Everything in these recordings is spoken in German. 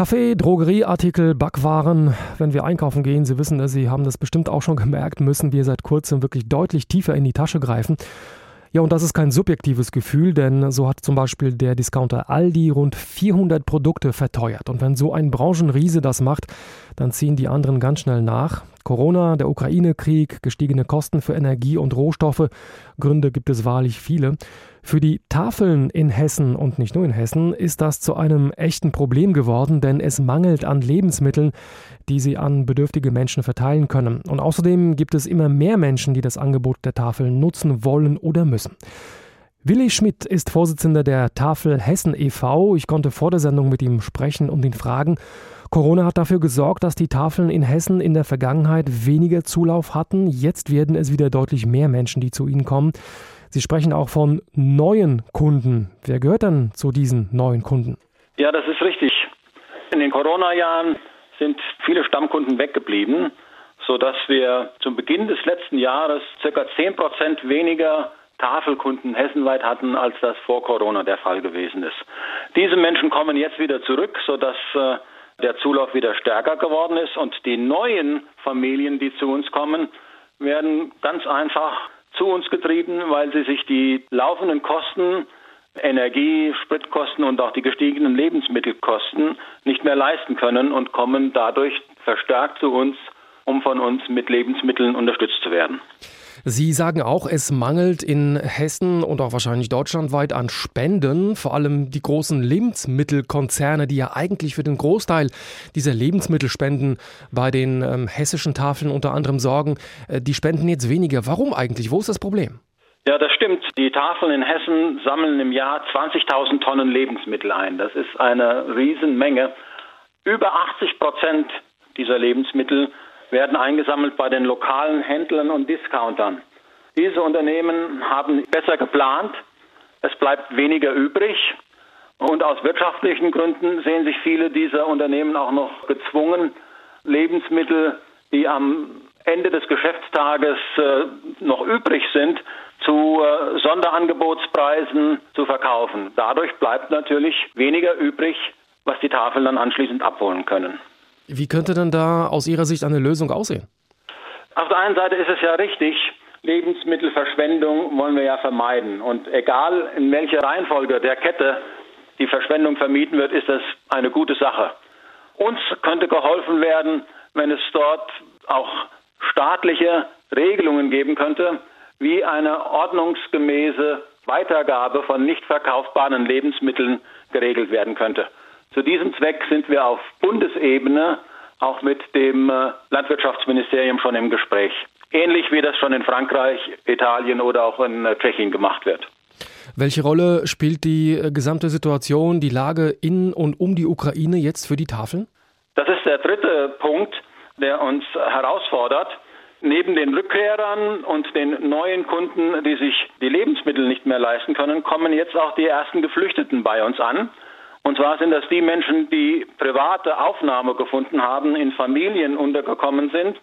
Kaffee, Drogerieartikel, Backwaren. Wenn wir einkaufen gehen, Sie wissen es, Sie haben das bestimmt auch schon gemerkt, müssen wir seit kurzem wirklich deutlich tiefer in die Tasche greifen. Ja, und das ist kein subjektives Gefühl, denn so hat zum Beispiel der Discounter Aldi rund 400 Produkte verteuert. Und wenn so ein Branchenriese das macht, dann ziehen die anderen ganz schnell nach. Corona, der Ukraine-Krieg, gestiegene Kosten für Energie und Rohstoffe, Gründe gibt es wahrlich viele. Für die Tafeln in Hessen und nicht nur in Hessen ist das zu einem echten Problem geworden, denn es mangelt an Lebensmitteln, die sie an bedürftige Menschen verteilen können. Und außerdem gibt es immer mehr Menschen, die das Angebot der Tafeln nutzen wollen oder müssen. Willi Schmidt ist Vorsitzender der Tafel Hessen e.V. Ich konnte vor der Sendung mit ihm sprechen und ihn fragen, Corona hat dafür gesorgt, dass die Tafeln in Hessen in der Vergangenheit weniger Zulauf hatten. Jetzt werden es wieder deutlich mehr Menschen, die zu ihnen kommen. Sie sprechen auch von neuen Kunden. Wer gehört dann zu diesen neuen Kunden? Ja, das ist richtig. In den Corona-Jahren sind viele Stammkunden weggeblieben, sodass wir zum Beginn des letzten Jahres ca. 10 Prozent weniger Tafelkunden hessenweit hatten, als das vor Corona der Fall gewesen ist. Diese Menschen kommen jetzt wieder zurück, sodass äh, der Zulauf wieder stärker geworden ist und die neuen Familien, die zu uns kommen, werden ganz einfach zu uns getrieben, weil sie sich die laufenden Kosten Energie, Spritkosten und auch die gestiegenen Lebensmittelkosten nicht mehr leisten können und kommen dadurch verstärkt zu uns, um von uns mit Lebensmitteln unterstützt zu werden. Sie sagen auch, es mangelt in Hessen und auch wahrscheinlich deutschlandweit an Spenden, vor allem die großen Lebensmittelkonzerne, die ja eigentlich für den Großteil dieser Lebensmittelspenden bei den ähm, hessischen Tafeln unter anderem sorgen. Äh, die spenden jetzt weniger. Warum eigentlich? Wo ist das Problem? Ja, das stimmt. Die Tafeln in Hessen sammeln im Jahr 20.000 Tonnen Lebensmittel ein. Das ist eine Riesenmenge. Über 80 Prozent dieser Lebensmittel werden eingesammelt bei den lokalen Händlern und Discountern. Diese Unternehmen haben besser geplant, es bleibt weniger übrig und aus wirtschaftlichen Gründen sehen sich viele dieser Unternehmen auch noch gezwungen, Lebensmittel, die am Ende des Geschäftstages äh, noch übrig sind, zu äh, Sonderangebotspreisen zu verkaufen. Dadurch bleibt natürlich weniger übrig, was die Tafeln dann anschließend abholen können. Wie könnte denn da aus Ihrer Sicht eine Lösung aussehen? Auf der einen Seite ist es ja richtig, Lebensmittelverschwendung wollen wir ja vermeiden. Und egal in welcher Reihenfolge der Kette die Verschwendung vermieden wird, ist das eine gute Sache. Uns könnte geholfen werden, wenn es dort auch staatliche Regelungen geben könnte, wie eine ordnungsgemäße Weitergabe von nicht verkaufbaren Lebensmitteln geregelt werden könnte. Zu diesem Zweck sind wir auf Bundesebene auch mit dem äh, Landwirtschaftsministerium schon im Gespräch. Ähnlich wie das schon in Frankreich, Italien oder auch in äh, Tschechien gemacht wird. Welche Rolle spielt die äh, gesamte Situation, die Lage in und um die Ukraine jetzt für die Tafeln? Das ist der dritte Punkt, der uns herausfordert. Neben den Rückkehrern und den neuen Kunden, die sich die Lebensmittel nicht mehr leisten können, kommen jetzt auch die ersten Geflüchteten bei uns an. Und zwar sind das die Menschen, die private Aufnahme gefunden haben, in Familien untergekommen sind.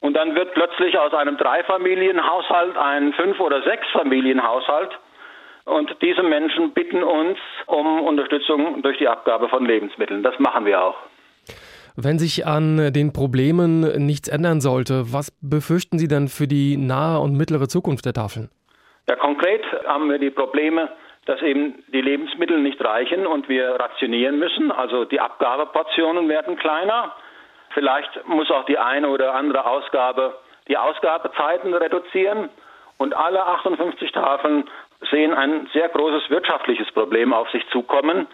Und dann wird plötzlich aus einem Dreifamilienhaushalt ein Fünf- oder Sechsfamilienhaushalt. Und diese Menschen bitten uns um Unterstützung durch die Abgabe von Lebensmitteln. Das machen wir auch. Wenn sich an den Problemen nichts ändern sollte, was befürchten Sie denn für die nahe und mittlere Zukunft der Tafeln? Ja, konkret haben wir die Probleme, dass eben die Lebensmittel nicht reichen und wir rationieren müssen. Also die Abgabeportionen werden kleiner. Vielleicht muss auch die eine oder andere Ausgabe die Ausgabezeiten reduzieren. Und alle 58 Tafeln sehen ein sehr großes wirtschaftliches Problem auf sich zukommen,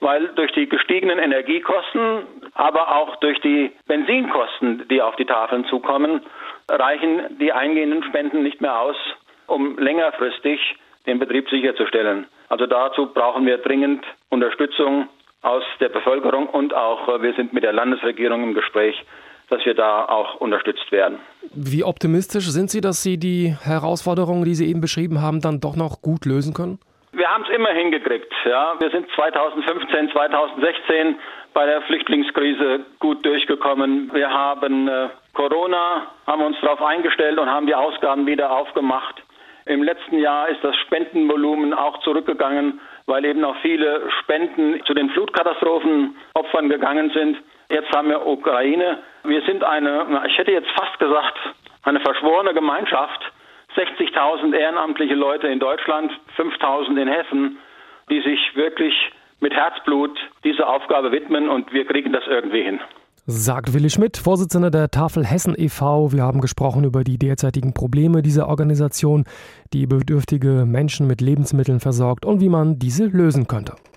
weil durch die gestiegenen Energiekosten, aber auch durch die Benzinkosten, die auf die Tafeln zukommen, reichen die eingehenden Spenden nicht mehr aus, um längerfristig den Betrieb sicherzustellen. Also dazu brauchen wir dringend Unterstützung aus der Bevölkerung und auch äh, wir sind mit der Landesregierung im Gespräch, dass wir da auch unterstützt werden. Wie optimistisch sind Sie, dass Sie die Herausforderungen, die Sie eben beschrieben haben, dann doch noch gut lösen können? Wir haben es immer hingekriegt. Ja. Wir sind 2015, 2016 bei der Flüchtlingskrise gut durchgekommen. Wir haben äh, Corona, haben uns darauf eingestellt und haben die Ausgaben wieder aufgemacht. Im letzten Jahr ist das Spendenvolumen auch zurückgegangen, weil eben auch viele Spenden zu den Flutkatastrophenopfern gegangen sind. Jetzt haben wir Ukraine. Wir sind eine, ich hätte jetzt fast gesagt, eine verschworene Gemeinschaft. 60.000 ehrenamtliche Leute in Deutschland, 5.000 in Hessen, die sich wirklich mit Herzblut dieser Aufgabe widmen und wir kriegen das irgendwie hin. Sagt Willi Schmidt, Vorsitzender der Tafel Hessen e.V. Wir haben gesprochen über die derzeitigen Probleme dieser Organisation, die bedürftige Menschen mit Lebensmitteln versorgt und wie man diese lösen könnte.